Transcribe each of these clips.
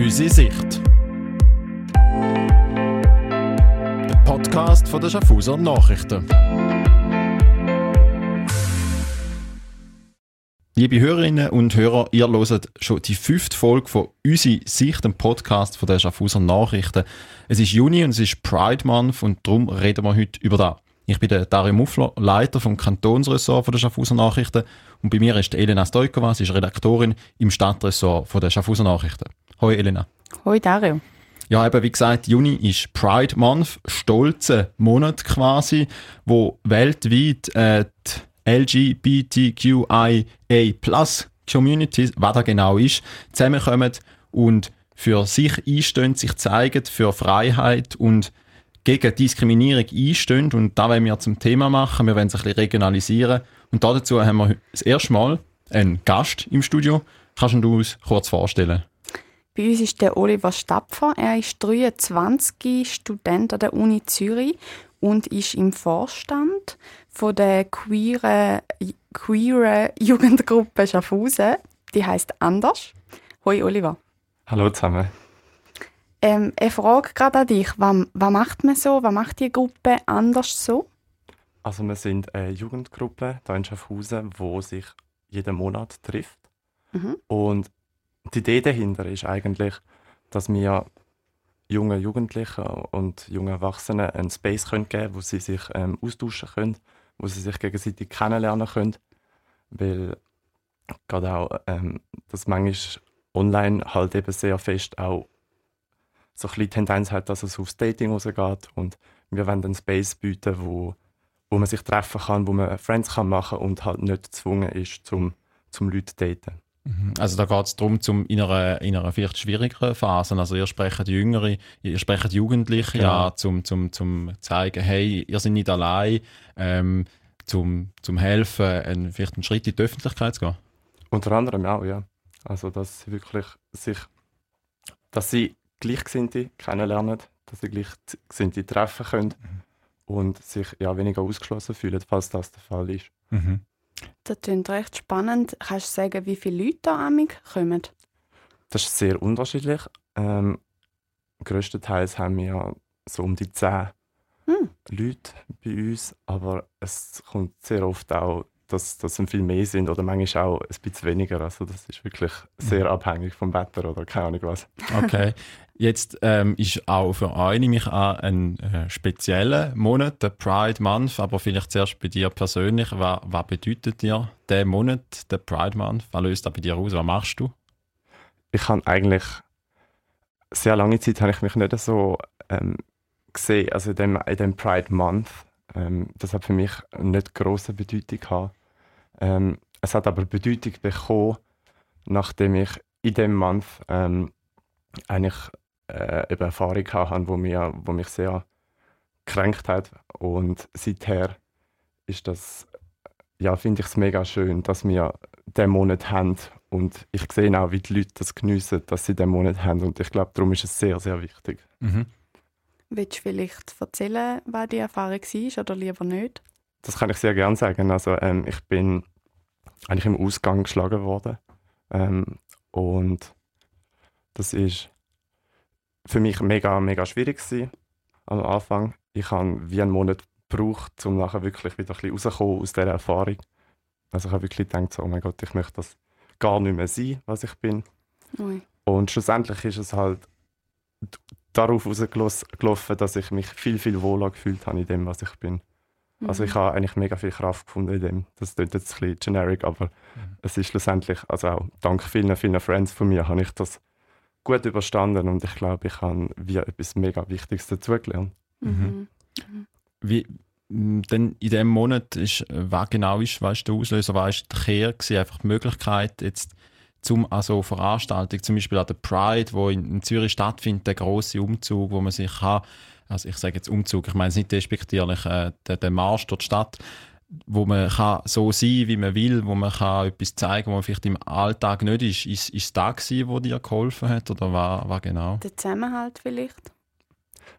Unsere Sicht. Der Podcast von der Schaffhauser Nachrichten. Liebe Hörerinnen und Hörer, ihr hört schon die fünfte Folge von «Unsere Sicht», dem Podcast von der Schaffhauser Nachrichten. Es ist Juni und es ist Pride Month und darum reden wir heute über das. Ich bin der Dario Muffler, Leiter vom Kantonsressort von der Schaffhauser Nachrichten und bei mir ist Elena Stojkova, sie ist Redaktorin im Stadtressort von der Schaffhauser Nachrichten. Hoi Elena. Hoi Dario. Ja, eben wie gesagt, Juni ist Pride Month, stolze Monat quasi, wo weltweit äh, die LGBTQIA Community, was da genau ist, zusammenkommen und für sich einstehen, sich zeigen für Freiheit und gegen Diskriminierung einstehen. Und da wollen wir zum Thema machen. Wir wollen es ein bisschen regionalisieren. Und dazu haben wir das erste Mal einen Gast im Studio. Kannst du uns kurz vorstellen? Bei uns ist der Oliver Stapfer. Er ist 23, Student an der Uni Zürich und ist im Vorstand von der queeren, queeren Jugendgruppe Schaffhausen. Die heißt Anders. Hoi Oliver. Hallo zusammen. Ähm, eine Frage gerade an dich. Was, was macht man so? Was macht die Gruppe anders so? Also wir sind eine Jugendgruppe hier in Schaffhausen, die sich jeden Monat trifft. Mhm. Und die Idee dahinter ist eigentlich, dass wir jungen Jugendlichen und jungen Erwachsenen einen Space geben können, wo sie sich ähm, austauschen können, wo sie sich gegenseitig kennenlernen können. Weil gerade auch ähm, das manchmal online halt eben sehr fest auch so ein bisschen Tendenz hat, dass es aufs Dating rausgeht und wir wollen einen Space bieten, wo, wo man sich treffen kann, wo man Friends kann machen und halt nicht gezwungen ist, zum, zum Leute zu daten. Mhm. Also da geht es darum, zum in einer, in einer vielleicht schwierigeren Phase, also ihr sprecht Jüngere, ihr sprecht Jugendliche genau. ja, zum, zum, zum zeigen, hey, ihr seid nicht allein, ähm, zum, zum helfen, ein, vielleicht einen Schritt in die Öffentlichkeit zu gehen. Unter anderem auch, ja. Also dass sie wirklich sich, dass sie Gleichgesinnte kennenlernen, dass sie Gleichgesinnte treffen können mhm. und sich ja weniger ausgeschlossen fühlen, falls das der Fall ist. Mhm. Das klingt recht spannend. Kannst du sagen, wie viele Leute da amig kommen? Das ist sehr unterschiedlich. Ähm, größtenteils haben wir so um die zehn hm. Leute bei uns, aber es kommt sehr oft auch, dass das viel mehr sind oder manchmal auch ein bisschen weniger. Also das ist wirklich sehr mhm. abhängig vom Wetter oder keine Ahnung was. Okay. Jetzt ähm, ist auch für euch, nehme ich an, ein äh, spezieller Monat, der Pride Month, aber vielleicht zuerst bei dir persönlich. Was, was bedeutet dir der Monat, der Pride Month? Was löst das bei dir aus? Was machst du? Ich habe eigentlich sehr lange Zeit habe ich mich nicht so ähm, gesehen, also in dem, in dem Pride Month. Ähm, das hat für mich nicht große Bedeutung gehabt. Ähm, es hat aber Bedeutung bekommen, nachdem ich in dem Month ähm, eigentlich äh, eben Erfahrung hatte, wo, mir, wo mich sehr gekränkt hat. Und seither ist das, ja, finde ich es mega schön, dass wir diesen Monat haben. Und ich sehe auch, wie die Leute das geniessen, dass sie diesen Monat haben. Und ich glaube, darum ist es sehr, sehr wichtig. Mhm. Willst du vielleicht erzählen, was die Erfahrung war oder lieber nicht? Das kann ich sehr gerne sagen. Also, ähm, ich bin eigentlich im Ausgang geschlagen worden. Ähm, und das ist für mich mega, mega schwierig gewesen am Anfang. Ich habe wie einen Monat gebraucht, um nachher wirklich wieder ein bisschen rauszukommen aus dieser Erfahrung. Also ich habe wirklich gedacht, so, oh mein Gott, ich möchte das gar nicht mehr sein, was ich bin. Ui. Und schlussendlich ist es halt darauf rausgelaufen, dass ich mich viel, viel wohler gefühlt habe in dem, was ich bin. Mhm. Also ich mhm. habe eigentlich mega viel Kraft gefunden in dem. Das klingt jetzt ein bisschen generic, aber mhm. es ist schlussendlich, also auch dank vielen, vielen Friends von mir, habe ich das gut überstanden und ich glaube, ich habe wie etwas mega Wichtiges dazugelernt. Mhm. Mhm. Wie, denn in diesem Monat ist, was genau ist, was ist der Auslöser, was ist die Kehr einfach die Möglichkeit jetzt zum also Veranstaltung, zum Beispiel an der Pride, wo in, in Zürich stattfindet, der große Umzug, wo man sich kann, also ich sage jetzt Umzug, ich meine es nicht despektierlich, äh, der, der Marsch durch die Stadt, wo man kann so sein wie man will, wo man kann etwas zeigen wo man vielleicht im Alltag nicht ist. Ist, ist es da gewesen, wo dir geholfen hat oder war, war genau? Der Zusammenhalt vielleicht?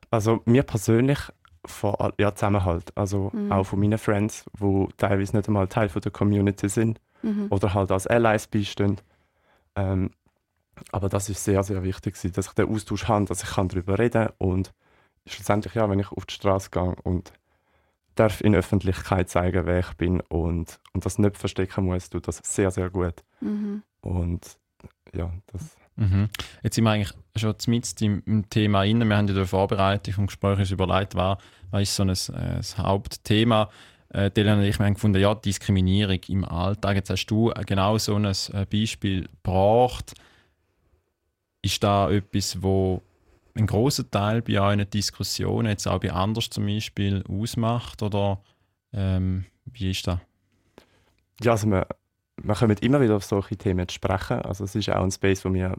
Also mir persönlich vor, ja, Zusammenhalt. Also mhm. auch von meinen Friends, die teilweise nicht einmal Teil von der Community sind mhm. oder halt als Allies beistehen. Ähm, Aber das ist sehr, sehr wichtig, dass ich den Austausch habe, dass ich darüber reden kann und schlussendlich, ja, wenn ich auf die Straße gehe und darf in Öffentlichkeit zeigen, wer ich bin und, und das nicht verstecken muss, tut das sehr, sehr gut. Mhm. Und ja, das... Mhm. Jetzt sind wir eigentlich schon mit im Thema inne. Wir haben ja in der Vorbereitung vom Gespräch überlegt, was, was ist so ein, ein äh, Hauptthema. Äh, Delan und ich haben gefunden, ja, Diskriminierung im Alltag. Jetzt hast du genau so ein äh, Beispiel gebracht. Ist da etwas, wo ein großer Teil bei euren Diskussionen, jetzt auch bei anders zum Beispiel, ausmacht? Oder ähm, wie ist das? Ja, also wir, wir kommen immer wieder auf solche Themen zu sprechen. Also es ist auch ein Space, wo wir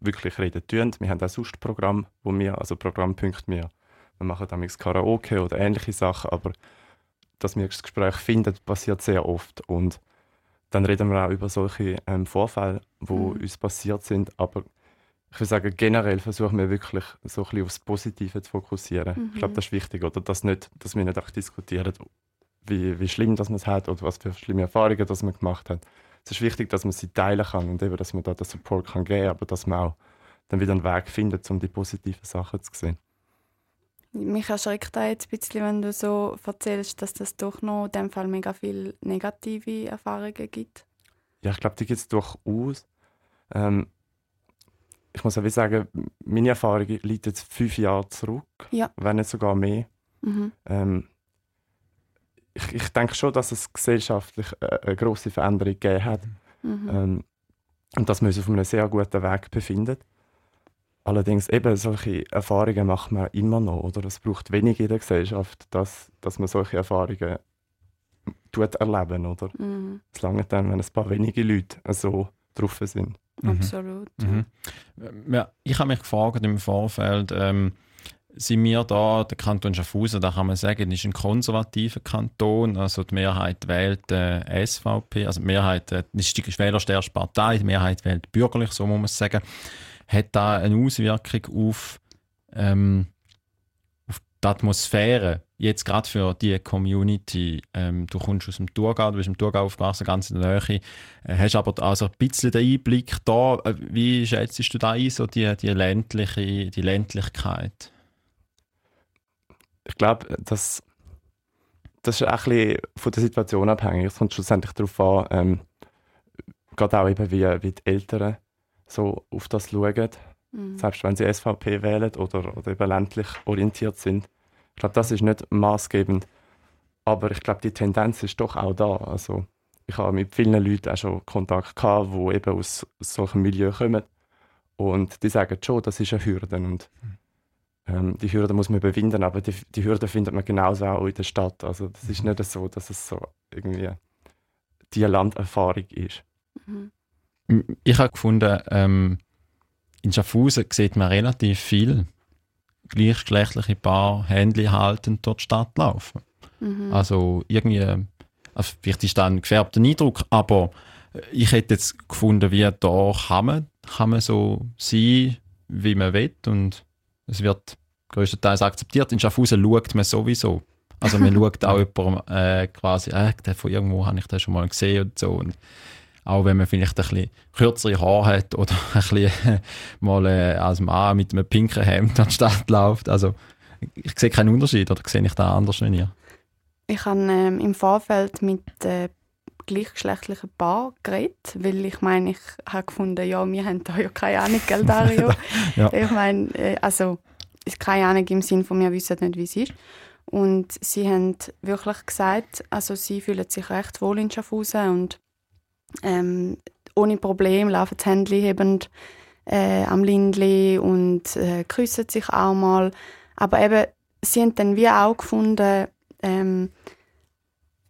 wirklich reden tun. Wir haben auch sonst Programm, wo wir, also Programmpunkte, wir, wir machen damals Karaoke oder ähnliche Sachen, aber dass wir das Gespräch finden, passiert sehr oft. Und dann reden wir auch über solche ähm, Vorfälle, die mhm. uns passiert sind, aber ich würde sagen, generell versuchen wir wirklich so ein bisschen aufs Positive zu fokussieren. Mhm. Ich glaube, das ist wichtig, oder? Dass, nicht, dass wir nicht auch diskutieren, wie, wie schlimm dass man es hat oder was für schlimme Erfahrungen dass man gemacht hat. Es ist wichtig, dass man sie teilen kann und eben, dass man da den Support kann geben kann, aber dass man auch dann wieder einen Weg findet, um die positiven Sachen zu sehen. Mich erschreckt da jetzt ein bisschen, wenn du so erzählst, dass das doch noch in dem Fall mega viele negative Erfahrungen gibt. Ja, ich glaube, die gibt es durchaus. Ähm, ich muss auch sagen, meine Erfahrung liegt jetzt fünf Jahre zurück, ja. wenn nicht sogar mehr. Mhm. Ähm, ich, ich denke schon, dass es gesellschaftlich eine, eine große Veränderung gegeben hat mhm. ähm, und dass man uns auf einem sehr guten Weg befindet. Allerdings eben solche Erfahrungen macht man immer noch, oder? Es braucht wenig in der Gesellschaft, dass, dass man solche Erfahrungen tut erleben, oder? Mhm. Es lange dann, wenn ein paar wenige Leute so drauf sind. Mhm. Absolut. Mhm. Ja, ich habe mich gefragt im Vorfeld, ähm, sind wir da, der Kanton Schaffhausen, da kann man sagen, ist ein konservativer Kanton, also die Mehrheit wählt äh, SVP, also die Mehrheit äh, ist die wählerstärkste Partei, die Mehrheit wählt bürgerlich, so muss man sagen. Hat da eine Auswirkung auf, ähm, auf die Atmosphäre jetzt gerade für die Community, ähm, du kommst aus dem Thurgau, du bist im Thurgau aufgewachsen, ganz in der Nähe, äh, hast aber also ein bisschen den Einblick da. Äh, wie schätzt du da ein, so die, die, ländliche, die Ländlichkeit? Ich glaube, das, das ist auch ein bisschen von der Situation abhängig. Es kommt schlussendlich darauf an, ähm, gerade auch eben, wie, wie die Eltern so auf das schauen. Mhm. Selbst wenn sie SVP wählen oder, oder eben ländlich orientiert sind ich glaube, das ist nicht maßgebend. Aber ich glaube, die Tendenz ist doch auch da. Also, ich habe mit vielen Leuten auch schon Kontakt gehabt, die eben aus solchen Milieu kommen. Und die sagen schon, das ist eine Hürde. Und ähm, die Hürde muss man überwinden, aber die, die Hürde findet man genauso auch in der Stadt. Also das ist nicht so, dass es so irgendwie die Landerfahrung ist. Mhm. Ich habe gefunden, ähm, in Schaffhausen sieht man relativ viel gleichgeschlechtliche Paar Händchen haltend durch die Stadt laufen. Mhm. Also irgendwie, also vielleicht ist das ein gefärbter Eindruck, aber ich hätte jetzt gefunden, wie da kann man, kann man so sein, wie man will und es wird größtenteils akzeptiert. In Schaffhausen schaut man sowieso. Also man schaut auch jemandem äh, quasi, äh, von irgendwo habe ich das schon mal gesehen und so. Und auch wenn man vielleicht ein bisschen kürzere Haare hat oder ein bisschen mal äh, als Mann mit einem pinken Hemd an die Stadt läuft. Also ich sehe keinen Unterschied oder sehe ich da anders wie ihr? Ich habe ähm, im Vorfeld mit äh, gleichgeschlechtlichen Paar geredet, weil ich meine, ich habe gefunden, ja, wir haben da ja keine Ahnung, gell, Dario? ja. Ich meine, äh, also keine Ahnung im Sinne von, wir wissen nicht, wie es ist. Und sie haben wirklich gesagt, also sie fühlen sich recht wohl in Schaffhausen und ähm, ohne Problem laufen die Händchen hebend äh, am Lindli und äh, küssen sich auch mal. Aber eben, sie haben dann wie auch gefunden, ähm,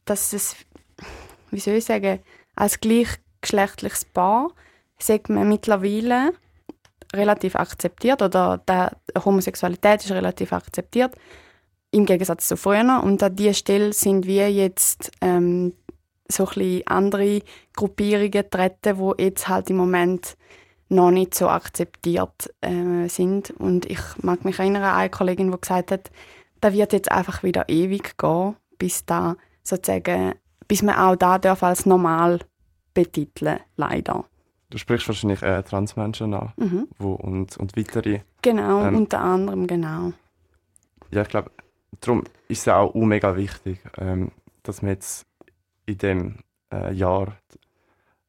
dass es, wie soll ich sagen, als gleichgeschlechtliches Paar sagt man mittlerweile relativ akzeptiert oder die Homosexualität ist relativ akzeptiert im Gegensatz zu früher und an dieser Stelle sind wir jetzt ähm, so ein andere Gruppierungen treten, die jetzt halt im Moment noch nicht so akzeptiert äh, sind. Und ich mag mich erinnern an eine Kollegin, die gesagt hat, da wird jetzt einfach wieder ewig gehen, bis da sozusagen, bis man auch da darf als normal betiteln, leider. Du sprichst wahrscheinlich äh, Transmenschen an Mhm. wo, und, und weitere. Genau, Ähm, unter anderem, genau. Ja, ich glaube, darum ist es auch mega wichtig, ähm, dass wir jetzt in dem äh, Jahr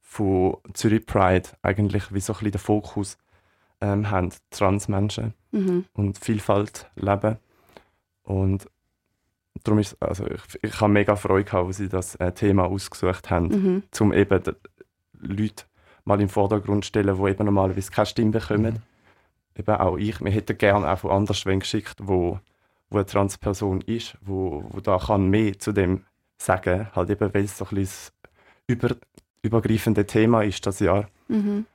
von Zürich Pride eigentlich wie so ein bisschen den Fokus ähm, haben, Transmenschen Mhm. und Vielfalt leben. Und darum ist also ich, ich habe mega Freude gehabt, als sie das äh, Thema ausgesucht haben, Mhm. um eben Leute mal im Vordergrund zu stellen, die eben normalerweise keine Stimme bekommen. Eben auch ich, wir hätten gerne auch von anderswen geschickt, wo, wo eine Transperson ist, wo, wo da kann mehr zu dem sagen, halt eben, weil es so ein bisschen über, übergreifende Thema ist das Jahr. Mhm.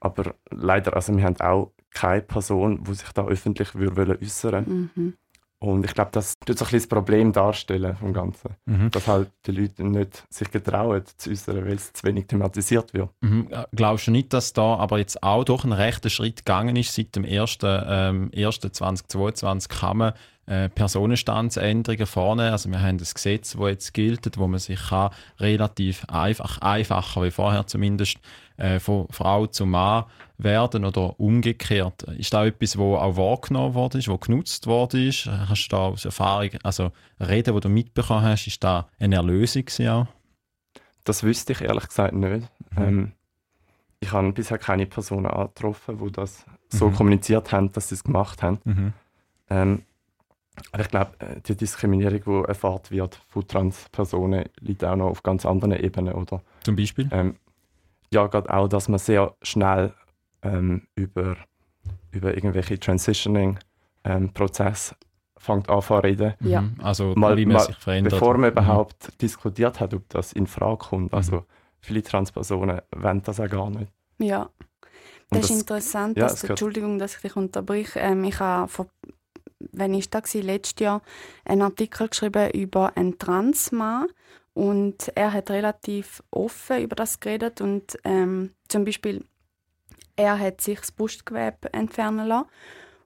Aber leider, also wir haben auch keine Person, die sich da öffentlich würde äußern Mhm. Und ich glaube, das tut so ein bisschen das Problem darstellen vom Ganzen. Mhm. Dass halt die Leute nicht sich getrauen zu äußern, weil es zu wenig thematisiert wird. Mhm. Äh, Glaubst du nicht, dass da aber jetzt auch durch einen rechten Schritt gegangen ist? Seit dem 1. Ähm, 1. 2022 kann man äh, Personenstandsänderungen vornehmen. Also wir haben das Gesetz, das jetzt gilt, wo man sich kann relativ einfach, einfacher wie vorher zumindest, äh, von Frau zu Mann werden oder umgekehrt. Ist da etwas, wo auch wahrgenommen worden ist, wo genutzt worden ist? Hast du da aus Erfahrung, also Reden, die du mitbekommen hast, ist da eine Erlösung auch? Das wüsste ich ehrlich gesagt nicht. Mhm. Ähm, ich habe bisher keine Personen angetroffen, die das so Mhm. kommuniziert haben, dass sie es gemacht haben. Mhm. Ähm, aber ich glaube, äh, die Diskriminierung, die erfahrt wird von Transpersonen, liegt auch noch auf ganz anderen Ebenen. Oder? Zum Beispiel? Ähm, ja, gerade auch, dass man sehr schnell ähm, über, über irgendwelche Transitioning-Prozesse fängt an zu reden. Ja. Mhm. Also Mal- wie man mal sich verändert. Bevor man Mhm. überhaupt diskutiert hat, ob das in Frage kommt. Also Mhm. viele Transpersonen wollen das auch gar nicht. Ja. Und Das ist das- interessant, ja, dass Entschuldigung, dass ich dich unterbrich. Ähm, ich habe vor, wenn ich da war, letztes Jahr einen Artikel geschrieben über einen Transmann und er hat relativ offen über das geredet und ähm, zum Beispiel er hat sich das Brustgewebe entfernen lassen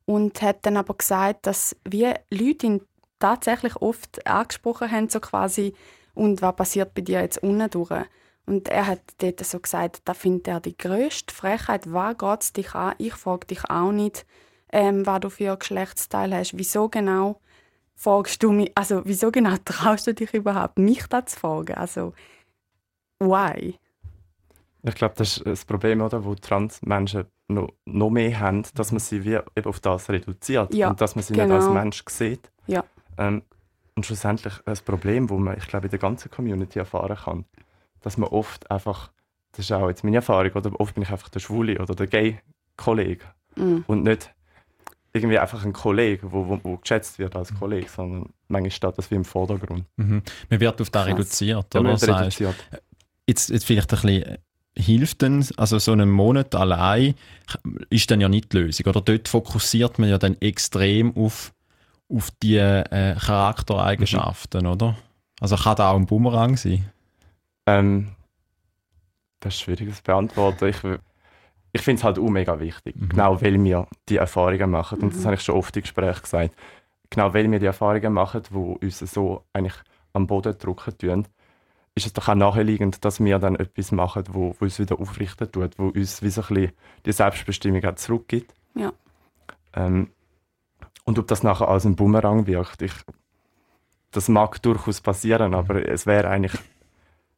und hat dann aber gesagt, dass wir Leute ihn tatsächlich oft angesprochen haben, so quasi und was passiert bei dir jetzt unten durch? Und er hat dort so gesagt, da findet er die grösste Frechheit, was geht es dich an? Ich frage dich auch nicht, ähm, was du für ein Geschlechtsteil hast. Wieso genau fragst du mich, also wieso genau traust du dich überhaupt, mich da zu fragen? Also, why? Ich glaube, das ist das Problem, oder, wo Transmenschen noch, noch mehr haben, dass man sie wie eben auf das reduziert Ja, und dass man sie nicht genau. als Mensch sieht. Ja. Ähm, und schlussendlich ein Problem, wo man, ich glaube, in der ganzen Community erfahren kann, dass man oft einfach, das ist auch jetzt meine Erfahrung, oder oft bin ich einfach der Schwule oder der Gay-Kollege Mm. und nicht irgendwie einfach ein Kollege, wo, wo, wo geschätzt wird als Kollege, sondern manchmal steht das wie im Vordergrund. Mhm. Man wird auf das Krass. reduziert, Ja, oder? man wird reduziert. jetzt, jetzt vielleicht ein bisschen, äh, hilft denn, also so einen Monat allein ist dann ja nicht die Lösung, oder? Dort fokussiert man ja dann extrem auf, auf die äh, Charaktereigenschaften, oder? Also kann da auch ein Bumerang sein? Ähm, das ist schwierig zu beantworten. Ich, ich finde es halt auch mega wichtig, Mhm. genau weil wir die Erfahrungen machen. Und das Mhm. habe ich schon oft im Gespräch gesagt. Genau weil wir die Erfahrungen machen, die uns so eigentlich am Boden drücken tun, ist es doch auch naheliegend, dass wir dann etwas machen, wo, wo uns wieder aufrichten tut, wo uns wie so ein bisschen die Selbstbestimmung auch zurückgibt. Ja. Ähm, und ob das nachher als ein Bumerang wirkt, ich, das mag durchaus passieren, aber es wäre eigentlich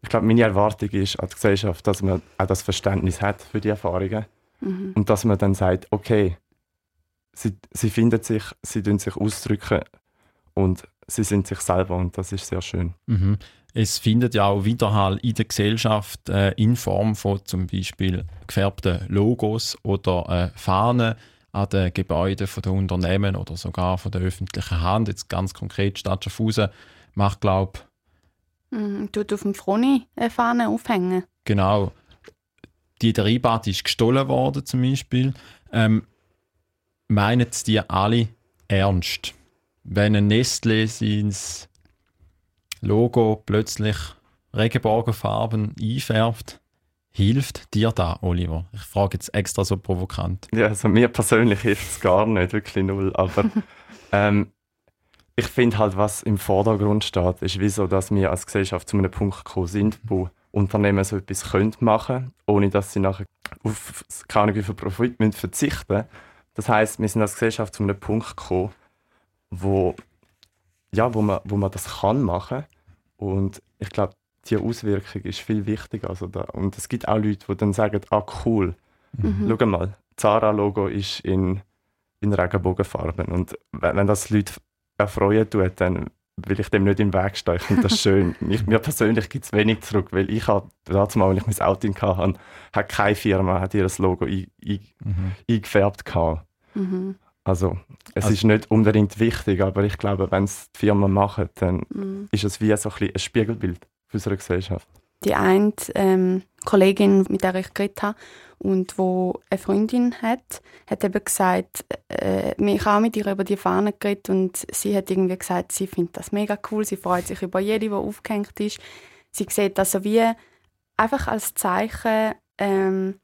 ich glaube, meine Erwartung ist an die Gesellschaft, dass man auch das Verständnis hat für die Erfahrungen Mhm. und dass man dann sagt, okay, sie, sie finden sich, sie tun sich ausdrücken und sie sind sich selber und das ist sehr schön. Mhm. Es findet ja auch Widerhall in der Gesellschaft äh, in Form von zum Beispiel gefärbten Logos oder äh, Fahnen an den Gebäuden von den Unternehmen oder sogar von der öffentlichen Hand. Jetzt ganz konkret Stadt Schaffhausen macht, glaube Mhm. Tut auf dem Froni eine Fahne aufhängen. genau, die der Rheinbad ist gestohlen worden zum Beispiel. Ähm, meinen es die alle ernst? Wenn ein Nestle sein Logo plötzlich Regenbogenfarben einfärbt, hilft dir da, Oliver? Ich frage jetzt extra so provokant. Ja, also mir persönlich hilft es gar nicht, wirklich null, aber ähm, ich finde halt, was im Vordergrund steht, ist wieso, dass wir als Gesellschaft zu einem Punkt gekommen sind, wo Unternehmen so etwas können machen ohne dass sie nachher auf keine Profit müssen verzichten Das heißt, wir sind als Gesellschaft zu einem Punkt gekommen, wo, ja, wo, man, wo man das kann machen und ich glaube, die Auswirkung ist viel wichtiger. Also da, und es gibt auch Leute, die dann sagen, ah cool, mhm. schau mal, Zara-Logo ist in, in Regenbogenfarben und wenn, wenn das Leute erfreuen tut, dann will ich dem nicht im Weg stehen. Ich finde das schön. ich, mir persönlich gibt es wenig zurück, weil ich habe, damals, als ich mein Auto hatte, hat keine Firma hat ihr Logo ein, ein, mhm. eingefärbt. Mhm. Also, es also, ist nicht unbedingt wichtig, aber ich glaube, wenn es die Firma machen, dann mhm. ist es wie so ein, ein Spiegelbild für unsere Gesellschaft. Die eine ähm, Kollegin, mit der ich geredet habe, und wo eine Freundin hat, hat eben gesagt, äh, ich habe mit ihr über die Fahne geredet und sie hat irgendwie gesagt, sie findet das mega cool, sie freut sich über jede, die aufgehängt ist. Sie sieht das so wie einfach als Zeichen, ähm,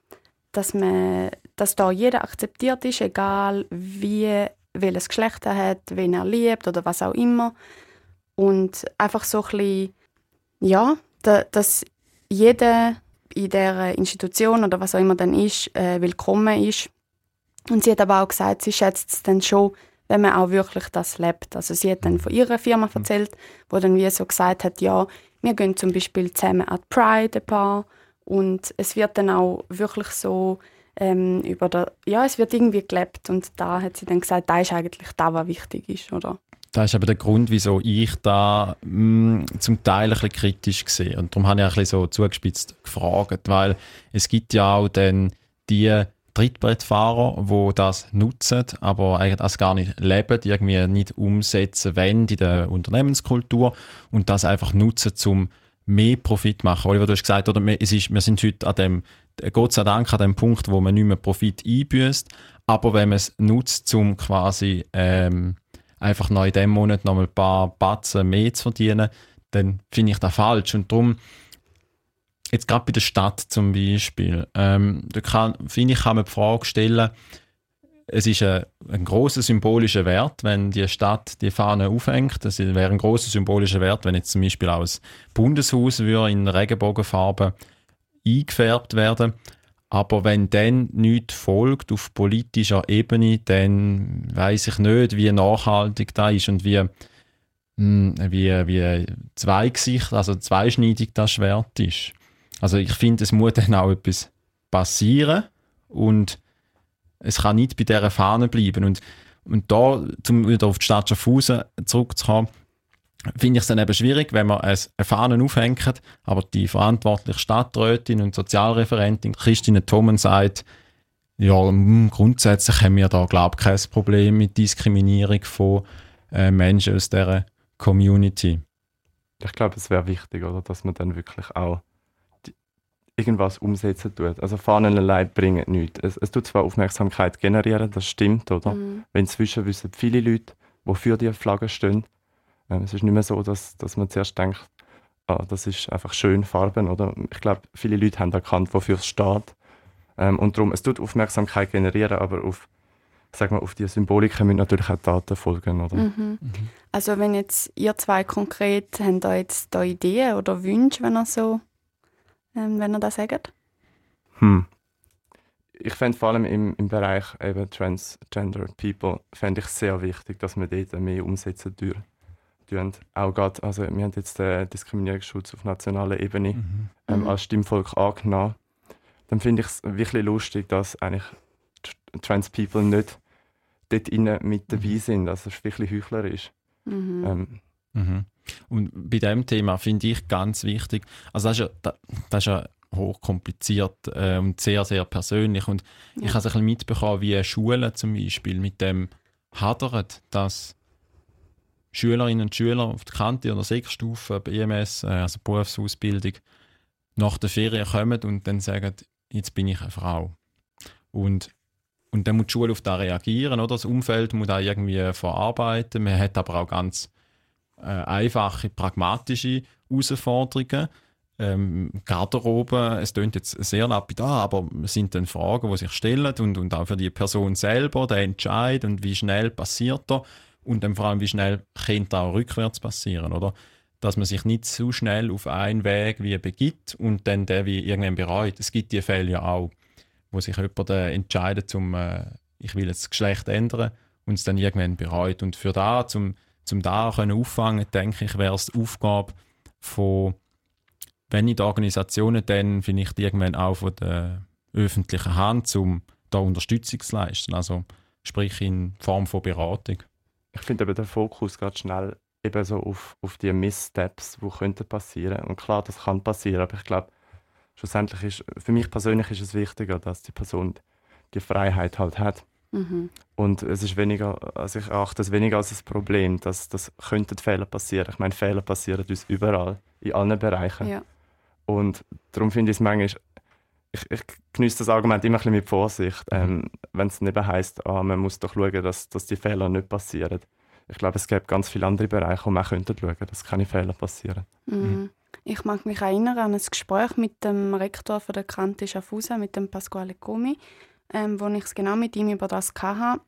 dass man, dass da jeder akzeptiert ist, egal wie welches Geschlecht er hat, wen er liebt oder was auch immer. Und einfach so ein bisschen, ja, da, dass jeder in der Institution oder was auch immer dann ist, äh, willkommen ist. Und sie hat aber auch gesagt, sie schätzt es dann schon, wenn man auch wirklich das lebt. Also sie hat dann von ihrer Firma mhm. erzählt, wo dann wie so gesagt hat, ja, wir gehen zum Beispiel zusammen an Pride ein paar und es wird dann auch wirklich so ähm, über der, ja, es wird irgendwie gelebt und da hat sie dann gesagt, da ist eigentlich das, was wichtig ist, oder? Das ist aber der Grund, wieso ich da mh, mm, zum Teil ein bisschen kritisch sehe. Und darum habe ich ein bisschen so zugespitzt gefragt, weil es gibt ja auch dann die Trittbrettfahrer, die das nutzen, aber eigentlich das gar nicht leben, irgendwie nicht umsetzen wollen in der Unternehmenskultur und das einfach nutzen, um mehr Profit zu machen. Oliver, du hast gesagt, oder, es ist, wir sind heute an dem, Gott sei Dank an dem Punkt, wo man nicht mehr Profit einbüßt, aber wenn man es nutzt, um quasi ähm, einfach noch in diesem Monat noch ein paar Batzen mehr zu verdienen, dann finde ich das falsch. Und darum, jetzt gerade bei der Stadt zum Beispiel, ähm, da finde ich, kann man die Frage stellen, es ist ein, ein großer symbolischer Wert, wenn die Stadt die Fahne aufhängt. Das wäre ein großer symbolischer Wert, wenn jetzt zum Beispiel auch das Bundeshaus würde in Regenbogenfarben eingefärbt werden. Aber wenn dann nichts folgt auf politischer Ebene, dann weiß ich nicht, wie nachhaltig das ist und wie, hm, wie, wie zweigesicht, also zweischneidig das Schwert ist. Also ich finde, es muss dann auch etwas passieren und es kann nicht bei dieser Fahne bleiben. Und, und da, um wieder auf die Stadt Schaffhausen zurückzukommen, finde ich es dann eben schwierig, wenn man eine Fahne aufhängt, aber die verantwortliche Stadträtin und Sozialreferentin Christine Thommen sagt, ja, hm, grundsätzlich haben wir da, glaube ich, kein Problem mit Diskriminierung von äh, Menschen aus dieser Community. Ich glaube, es wäre wichtig, oder, dass man dann wirklich auch die, irgendwas umsetzen tut. Also Fahnen allein bringen nichts. Es, es tut zwar Aufmerksamkeit generieren, das stimmt, oder? Mhm. Wenn inzwischen wissen viele Leute, wofür die Flagge stehen, es ist nicht mehr so, dass, dass man zuerst denkt, ah, das ist einfach schön, Farben, oder? Ich glaube, viele Leute haben erkannt, wofür es steht. Ähm, und darum, es tut Aufmerksamkeit generieren, aber auf, sag mal, auf die Symboliken müssen natürlich auch Daten folgen, oder? Mhm. Mhm. Also wenn jetzt ihr zwei konkret, habt ihr jetzt da Ideen oder Wünsche, wenn ihr so, ähm, wenn ihr das sagt? Hm. Ich fände vor allem im, im Bereich eben Transgender People fände ich sehr wichtig, dass wir dort mehr umsetzen dürfen tun. Auch grad, also wir haben jetzt den Diskriminierungsschutz auf nationaler Ebene mhm. ähm, mhm. als Stimmvolk angenommen. Dann finde ich es wirklich lustig, dass eigentlich Trans People nicht dort innen mit dabei mhm. sind. Also es ist wirklich heuchlerisch. Mhm. Ähm, mhm. Und bei diesem Thema finde ich ganz wichtig, also das ist ja, das ist ja hochkompliziert äh, und sehr, sehr persönlich. Und ja. ich habe es ein bisschen mitbekommen, wie Schulen zum Beispiel mit dem hadern, dass Schülerinnen und Schüler auf der Kante oder Sechsstufe, BMS, äh, also Berufsausbildung, nach der Ferien kommen und dann sagen, jetzt bin ich eine Frau. Und, und dann muss die Schule auf das reagieren, oder? Das Umfeld muss da irgendwie verarbeiten. Man hat aber auch ganz äh, einfache, pragmatische Herausforderungen. Ähm, Garderobe, es klingt jetzt sehr lapidar, aber es sind dann Fragen, die sich stellen und, und auch für die Person selber, der Entscheid und wie schnell passiert er und dann vor allem, wie schnell könnte auch rückwärts passieren, oder? Dass man sich nicht zu schnell auf einen Weg wie begibt und dann der wie irgendwann bereut. Es gibt die Fälle ja auch. wo sich jemand äh, entscheidet, zum, äh, ich will das Geschlecht ändern und es dann irgendwann bereut. Und für da, zum, zum da können auffangen, denke ich, wäre es die Aufgabe von, wenn nicht Organisationen, dann vielleicht irgendwann auch von der öffentlichen Hand, um da Unterstützung zu leisten. Also sprich in Form von Beratung. Ich finde aber der Fokus gerade schnell eben so auf, auf die Misssteps, die könnten passieren. Und klar, das kann passieren, aber ich glaube, schlussendlich ist, für mich persönlich ist es wichtiger, dass die Person die Freiheit halt hat. Mhm. Und es ist weniger, also ich achte es weniger als ein Problem, dass das könnten Fehler passieren. Ich meine, Fehler passieren uns überall, in allen Bereichen. Ja. Und darum finde ich es manchmal, ich, ich genieße das Argument immer ein bisschen mit Vorsicht, mhm. ähm, wenn es nicht heisst, ah, man muss doch schauen, dass, dass die Fehler nicht passieren. Ich glaube, es gibt ganz viele andere Bereiche, wo man könnte schauen, dass keine Fehler passieren. Mhm. Mhm. Ich mag mich erinnern an ein Gespräch mit dem Rektor von der Kante Schaffhausen, mit dem Pasquale Comi, ähm, wo ich es genau mit ihm über das hatte.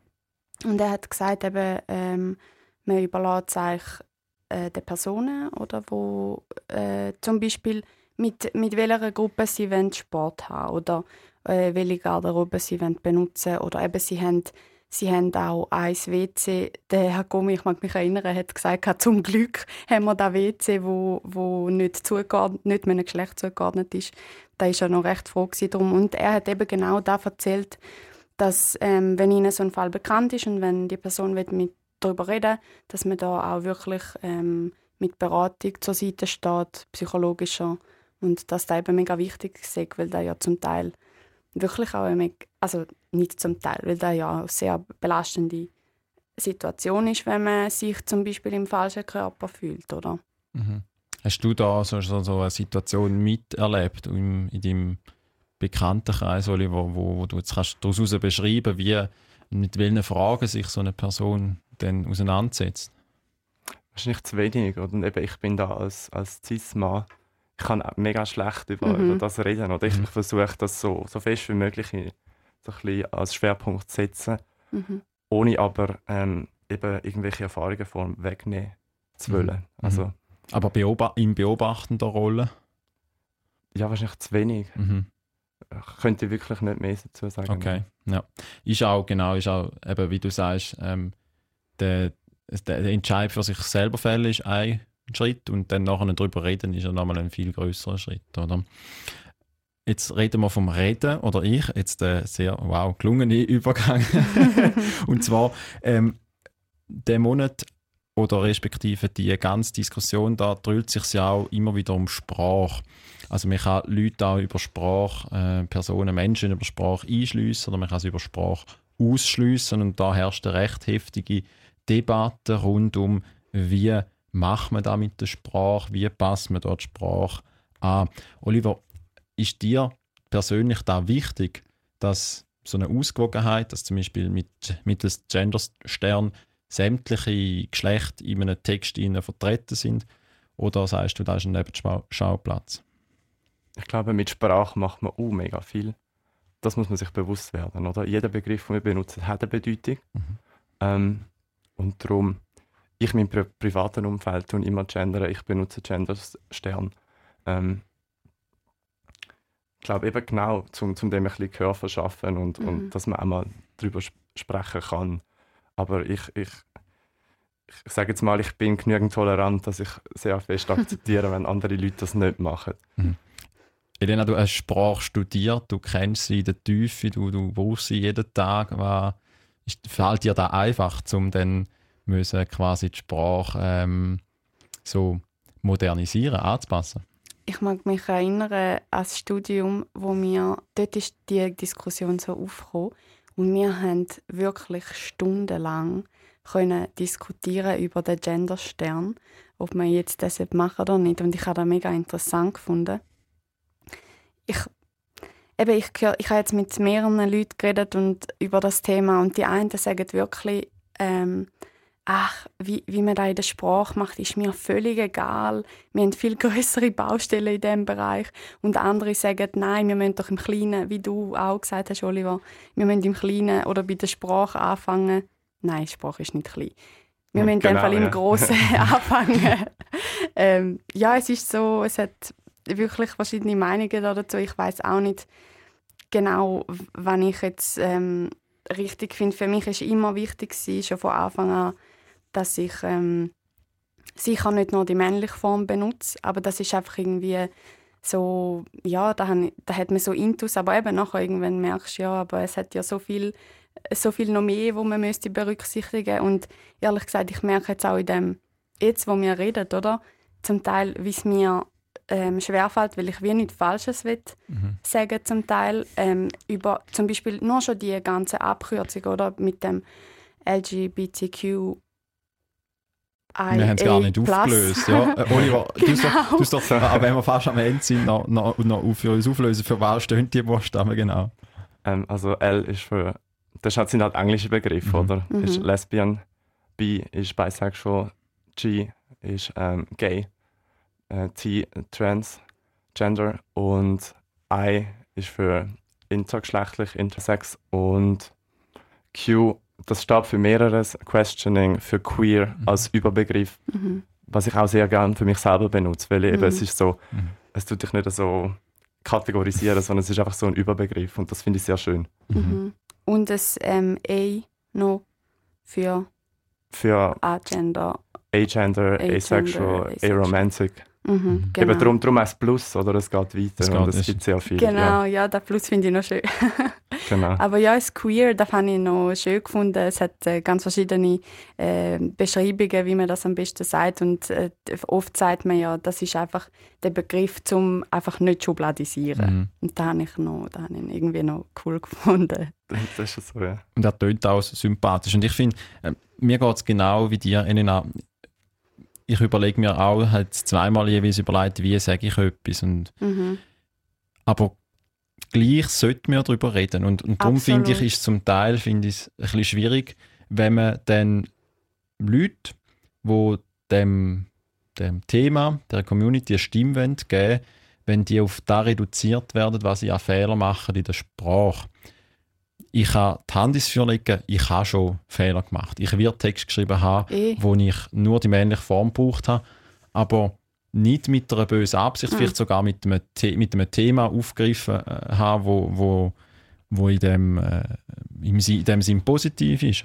Und er hat gesagt, eben, ähm, man überlässt es eigentlich äh, den Personen, oder, wo äh, zum Beispiel mit, mit welcher Gruppe sie wollen Sport haben oder äh, welche Garderobe sie wollen benutzen oder eben sie haben Sie haben auch ein WC, der Herr Gommi, ich mag mich erinnern, hat gesagt, zum Glück haben wir das WC, wo, wo nicht, nicht meinem Geschlecht zugeordnet ist. Da ist er noch recht froh drum. Und er hat eben genau da erzählt, dass ähm, wenn ihnen so ein Fall bekannt ist und wenn die Person mit darüber reden dass man da auch wirklich ähm, mit Beratung zur Seite steht, psychologischer und dass das eben mega wichtig ist, weil da ja zum Teil wirklich auch eine, also nicht zum Teil, weil das ja eine sehr belastende Situation ist, wenn man sich zum Beispiel im falschen Körper fühlt, oder? Mhm. Hast du da so, so, so eine Situation miterlebt in, in deinem Bekanntenkreis, wo, wo, wo du jetzt kannst daraus beschreiben wie mit welchen Fragen sich so eine Person dann auseinandersetzt? Wahrscheinlich zu wenig. Und eben, ich bin da als, als Cis-Mann ich kann mega schlecht über, mhm. über das reden. Oder ich, mhm. versuche das so, so fest wie möglich so ein bisschen als Schwerpunkt zu setzen, mhm. ohne aber ähm, eben irgendwelche Erfahrungen von wegnehmen zu wollen. Mhm. Also, aber beob in beobachtender Rolle? Ja, wahrscheinlich zu wenig. Mhm. Ich könnte wirklich nicht mehr dazu sagen. Okay, ja. Ist auch, genau, ist auch, eben, wie du sagst, ähm, der, der Entscheid für sich selber fällen ist ein Schritt und dann nachher darüber reden ist ja nochmal ein viel größerer Schritt, oder? Jetzt reden wir vom Reden, oder ich, jetzt der sehr, wow, gelungene Übergang. und zwar, ähm, der Monat oder respektive die ganze Diskussion, da dreht sich ja auch immer wieder um Sprache. Also man kann Leute auch über Sprache, äh, Personen, Menschen über Sprache einschliessen oder man kann sie über Sprache ausschliessen und da herrscht eine recht heftige Debatte rund um, wie macht man da mit der Sprache, wie passt man dort die Sprache an. Oliver, ist dir persönlich da wichtig, dass so eine Ausgewogenheit, dass zum Beispiel mit, mittels Genderstern sämtliche Geschlechter in einem Text vertreten sind? Oder sagst du, da ist ein Nebenschauplatz? Ich glaube, mit Sprache macht man auch mega viel. Das muss man sich bewusst werden. Oder? Jeder Begriff, den wir benutzen, hat eine Bedeutung. Mhm. Ähm, und darum ich in meinem pri privaten Umfeld tun immer gendern, ich benutze Genderstern. Ähm, ich glaube eben genau, um zum dem ein bisschen Gehör verschaffen und, mhm. und dass man auch mal darüber sp sprechen kann. Aber ich, ich, ich sage jetzt mal, ich bin genügend tolerant, dass ich sehr fest akzeptiere, wenn andere Leute das nicht machen. Mhm. Elena, du hast Sprache studiert, du kennst sie in der Tiefe, du, du brauchst sie jeden Tag. Was, fällt dir da einfach, um dann müssen quasi die Sprache ähm, so modernisieren, anzupassen? Ich mag mich erinnern an das Studium, wo wir, dort ist die Diskussion so aufgekommen und wir haben wirklich stundenlang können diskutieren über den Genderstern, ob man jetzt das machen oder nicht. Und ich habe das mega interessant gefunden. Ich, eben, ich, ich habe jetzt mit mehreren Leuten geredet und über das Thema und die einen sagen wirklich, ähm, ach, wie, wie man da in der Sprache macht, ist mir völlig egal. Wir haben viel größere Baustellen in diesem Bereich. Und andere sagen, nein, wir müssen doch im Kleinen, wie du auch gesagt hast, Oliver, wir müssen im Kleinen oder bei der Sprache anfangen. Nein, Sprache ist nicht klein. Wir müssen genau, Fall im ja. Großen anfangen. ähm, ja, es ist so, es hat wirklich verschiedene Meinungen dazu. Ich weiß auch nicht, genau, wenn ich jetzt ähm, richtig finde. Für mich ist immer wichtig schon von Anfang an, dass ich ähm, sicher nicht nur die männliche Form benutze, aber das ist einfach irgendwie so, ja, da, ich, da hat man so Intus, aber eben nachher irgendwann merkst du, ja, aber es hat ja so viel, so viel noch mehr, wo man müsste berücksichtigen und ehrlich gesagt, ich merke jetzt auch in dem, jetzt, wo wir reden, oder, zum Teil, wie es mir ähm, schwerfällt, weil ich wie nichts Falsches will mhm. sagen zum Teil, ähm, über zum Beispiel nur schon die ganze Abkürzung, oder, mit dem LGBTQ wir haben es gar nicht aufgelöst. Ja. Äh, Oliver, du genau. doch, du doch äh, wenn wir fast am Ende sind, noch, noch, noch für uns auflösen, für was stehen die Buchstaben genau? Ähm, also L ist für, das sind halt englische Begriffe, mhm. oder? Mhm. Ist Lesbian, B ist Bisexual, G ist ähm, Gay, äh, T Trans, Gender und I ist für intergeschlechtlich, intersex und Q das steht für mehreres Questioning, für queer mhm. als Überbegriff, mhm. was ich auch sehr gerne für mich selber benutze, weil eben mhm. es ist so, mhm. es tut dich nicht so kategorisieren, sondern es ist einfach so ein Überbegriff und das finde ich sehr schön. Mhm. Mhm. Und das ähm, A noch für, für Agender. Agender, Asexual, Aromantic. Mhm, genau. Eben darum, darum auch das Plus, oder? Es geht weiter es geht, und es gibt sehr viel. Genau, ja, ja der Plus finde ich noch schön. genau. Aber ja, das Queer, das habe ich noch schön gefunden. Es hat äh, ganz verschiedene äh, Beschreibungen, wie man das am besten sagt. Und äh, oft sagt man ja, das ist einfach der Begriff, um einfach nicht schubladisieren. Mhm. Und da habe ich, noch, da habe ich irgendwie noch cool gefunden. Das ist so, ja. Und er tönt auch sympathisch. Und ich finde, äh, mir geht es genau wie dir, Elena ich überlege mir auch halt zweimal jeweils überlegt, wie sage ich etwas. Und, mhm. Aber gleich sollten wir darüber reden. Und, und darum finde ich, ist es zum Teil finde ich ein bisschen schwierig, wenn man dann Leute, die dem, dem Thema, der Community eine Stimme geben wollen, wenn die auf das reduziert werden, was sie an Fehler machen in der Sprache ich kann die Hand ins Feuer legen, ich habe schon Fehler gemacht. Ich werde Text geschrieben haben, e. wo ich nur die männliche Form gebraucht habe, aber nicht mit einer bösen Absicht, mhm. vielleicht sogar mit einem, The mit einem Thema aufgegriffen äh, haben, wo, wo, wo in, dem, äh, in dem Sinn positiv ist.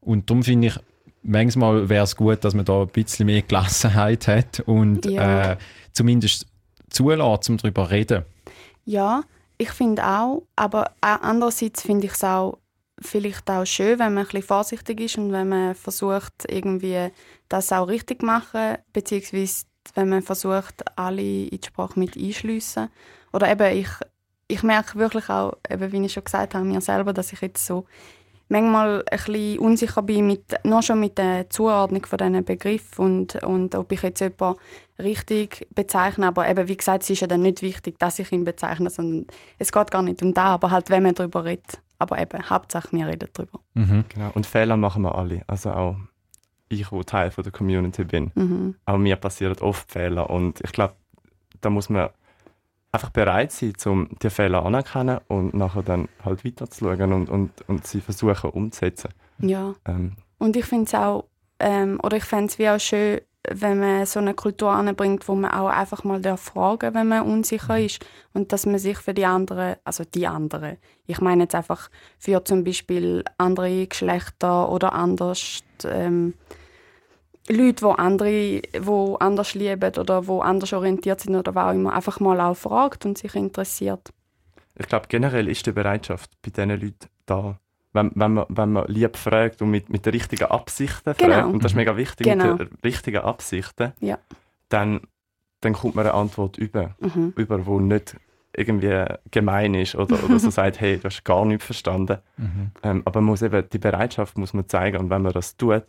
Und darum finde ich, manchmal wäre es gut, dass man da ein bisschen mehr Gelassenheit hat und ja. äh, zumindest zulässt, um darüber zu reden. Ja, ich finde auch, aber andererseits finde ich es auch vielleicht auch schön, wenn man ein bisschen vorsichtig ist und wenn man versucht, irgendwie das auch richtig zu machen, beziehungsweise wenn man versucht, alle in die Sprache mit einschliessen. Oder eben, ich, ich merke wirklich auch, eben, wie ich schon gesagt habe, mir selber, dass ich jetzt so manchmal ein bisschen unsicher bin, mit, nur schon mit der Zuordnung von diesen Begriffen und, und ob ich jetzt jemanden richtig bezeichne. Aber eben, wie gesagt, es ist ja dann nicht wichtig, dass ich ihn bezeichne, sondern es geht gar nicht um da, aber halt, wenn man darüber redet. Aber eben, Hauptsache, wir reden darüber. Mhm. Genau. Und Fehler machen wir alle. Also auch ich, der Teil von der Community bin. Mhm. Auch mir passieren oft Fehler und ich glaube, da muss man einfach bereit sein, um die Fehler anerkennen und nachher dann halt weiterzuschauen und, und, und sie versuchen umzusetzen. Ja. Ähm. Und ich finde es auch, ähm, oder ich fände es wie auch schön, wenn man so eine Kultur anbringt, wo man auch einfach mal fragen wenn man unsicher mhm. ist und dass man sich für die anderen, also die anderen, ich meine jetzt einfach für zum Beispiel andere Geschlechter oder anders ähm, Leute, die andere, die anders lieben oder die anders orientiert sind oder was auch immer, einfach mal auch fragt und sich interessiert. Ich glaube, generell ist die Bereitschaft bei diesen Leuten da. Wenn, wenn, man, wenn man lieb fragt und mit, mit den richtigen Absichten genau. fragt, und das ist mega wichtig, genau. mit den richtigen Absichten, ja. dann, dann kommt man eine Antwort über, mhm. über die nicht irgendwie gemein ist oder, oder so sagt, hey, du hast gar nichts verstanden. Mhm. Ähm, aber man muss eben, die Bereitschaft muss man zeigen und wenn man das tut,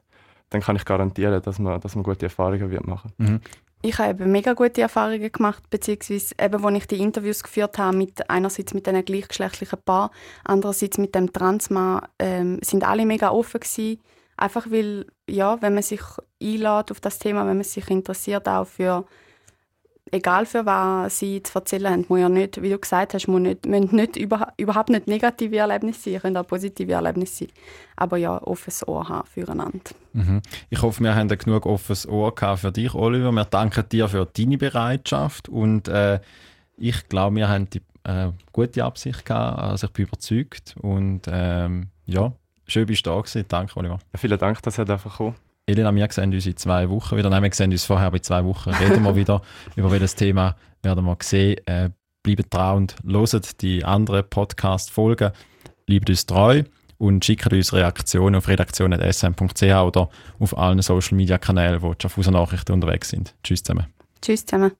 dann kann ich garantieren, dass man, dass man gute Erfahrungen wird machen mhm. Ich habe eben mega gute Erfahrungen gemacht, beziehungsweise eben, als ich die Interviews geführt habe, mit, einerseits mit einem gleichgeschlechtlichen Paar, andererseits mit dem Transmann, ähm, sind alle mega offen gewesen. Einfach weil, ja, wenn man sich einlädt auf das Thema, wenn man sich interessiert auch für egal für was sie zu erzählen haben, muss ja nicht, wie du gesagt hast, muss nicht, müssen nicht über, überhaupt nicht negative Erlebnisse sein, können auch positive Erlebnisse sein. Aber ja, offenes Ohr haben füreinander. Mhm. Ich hoffe, wir haben genug offenes Ohr für dich, Oliver. Wir danken dir für deine Bereitschaft und äh, ich glaube, wir haben die eine gute Absicht gehabt, also ich bin überzeugt und ähm, ja, schön bist du da gewesen. Danke, Oliver. Ja, vielen Dank, dass ihr einfach kommen. Elena, wir sehen uns in zwei Wochen wieder. Nein, wir sehen uns vorher bei zwei Wochen. Reden wir wieder über welches Thema werden wir sehen. Äh, bleibt dran und hört die anderen Podcast-Folgen. Bleibt uns treu und schickt uns Reaktionen auf redaktion.sm.ch oder auf allen Social-Media-Kanälen, wo die Schaffhauser Nachrichten unterwegs sind. Tschüss zusammen. Tschüss zusammen.